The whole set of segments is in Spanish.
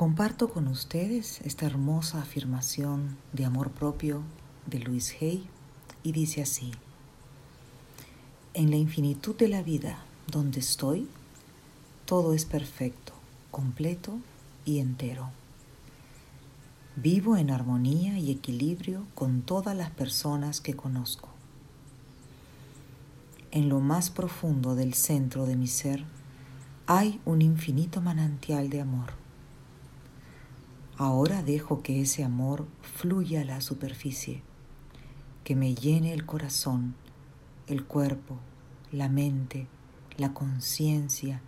Comparto con ustedes esta hermosa afirmación de amor propio de Luis Hay y dice así, en la infinitud de la vida donde estoy, todo es perfecto, completo y entero. Vivo en armonía y equilibrio con todas las personas que conozco. En lo más profundo del centro de mi ser hay un infinito manantial de amor Ahora dejo que ese amor fluya a la superficie, que me llene el corazón, el cuerpo, la mente, la conciencia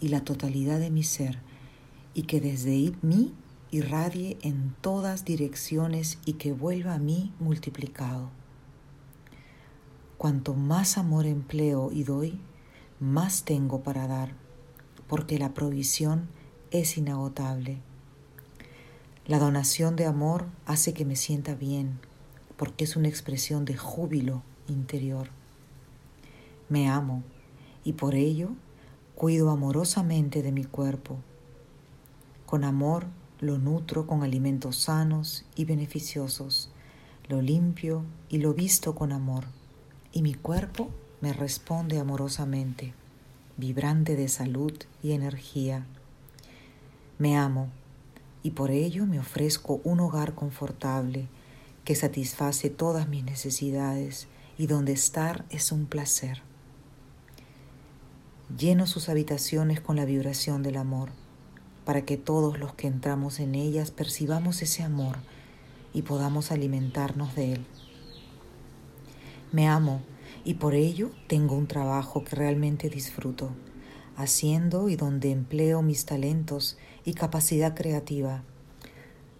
y la totalidad de mi ser, y que desde mí irradie en todas direcciones y que vuelva a mí multiplicado. Cuanto más amor empleo y doy, más tengo para dar, porque la provisión es inagotable la donación de amor hace que me sienta bien porque es una expresión de júbilo interior. Me amo y por ello cuido amorosamente de mi cuerpo. Con amor lo nutro con alimentos sanos y beneficiosos, lo limpio y lo visto con amor, y mi cuerpo me responde amorosamente, vibrante de salud y energía. Me amo y por ello me ofrezco un hogar confortable que satisface todas mis necesidades y donde estar es un placer. Lleno sus habitaciones con la vibración del amor, para que todos los que entramos en ellas percibamos ese amor y podamos alimentarnos de él. Me amo y por ello tengo un trabajo que realmente disfruto haciendo y donde empleo mis talentos y capacidad creativa,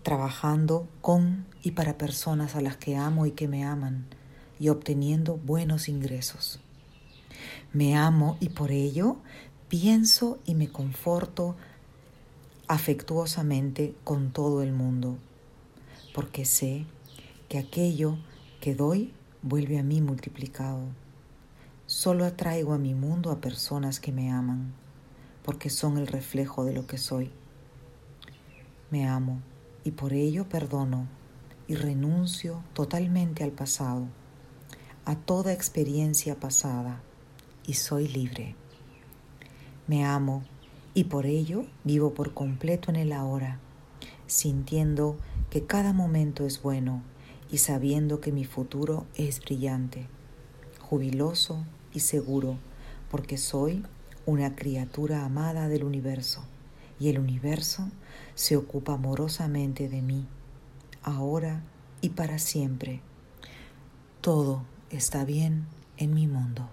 trabajando con y para personas a las que amo y que me aman y obteniendo buenos ingresos. Me amo y por ello pienso y me conforto afectuosamente con todo el mundo, porque sé que aquello que doy vuelve a mí multiplicado. Solo atraigo a mi mundo a personas que me aman, porque son el reflejo de lo que soy. Me amo y por ello perdono y renuncio totalmente al pasado, a toda experiencia pasada, y soy libre. Me amo y por ello vivo por completo en el ahora, sintiendo que cada momento es bueno y sabiendo que mi futuro es brillante, jubiloso y seguro, porque soy una criatura amada del universo y el universo se ocupa amorosamente de mí, ahora y para siempre. Todo está bien en mi mundo.